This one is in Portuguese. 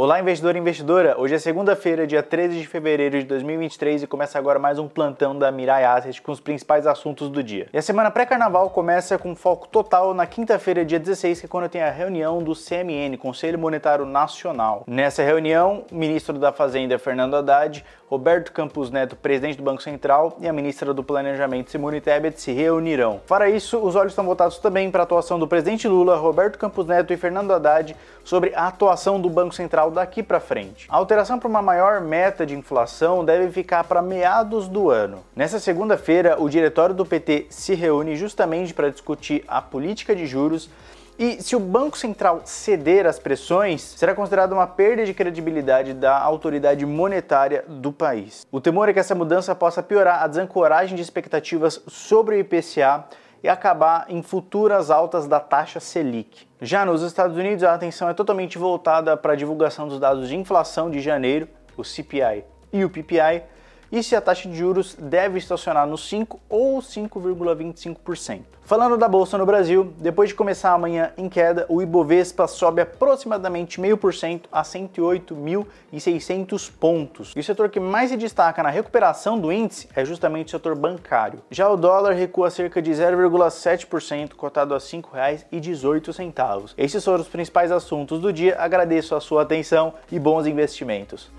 Olá, investidor e investidora! Hoje é segunda-feira, dia 13 de fevereiro de 2023 e começa agora mais um plantão da Mirai Asset com os principais assuntos do dia. E a semana pré-carnaval começa com foco total na quinta-feira, dia 16, que é quando tem a reunião do CMN, Conselho Monetário Nacional. Nessa reunião, o ministro da Fazenda, Fernando Haddad, Roberto Campos Neto, presidente do Banco Central, e a ministra do Planejamento, Simone Tebet, se reunirão. Para isso, os olhos estão voltados também para a atuação do presidente Lula, Roberto Campos Neto e Fernando Haddad sobre a atuação do Banco Central daqui para frente. A alteração para uma maior meta de inflação deve ficar para meados do ano. Nessa segunda-feira, o diretório do PT se reúne justamente para discutir a política de juros e se o Banco Central ceder às pressões, será considerado uma perda de credibilidade da autoridade monetária do país. O temor é que essa mudança possa piorar a desancoragem de expectativas sobre o IPCA e acabar em futuras altas da taxa Selic. Já nos Estados Unidos, a atenção é totalmente voltada para a divulgação dos dados de inflação de janeiro, o CPI e o PPI, e se a taxa de juros deve estacionar no 5 ou 5,25%. Falando da bolsa no Brasil, depois de começar amanhã em queda, o Ibovespa sobe aproximadamente 0,5% a 108.600 pontos. E o setor que mais se destaca na recuperação do índice é justamente o setor bancário. Já o dólar recua cerca de 0,7%, cotado a R$ 5,18. Esses foram os principais assuntos do dia. Agradeço a sua atenção e bons investimentos.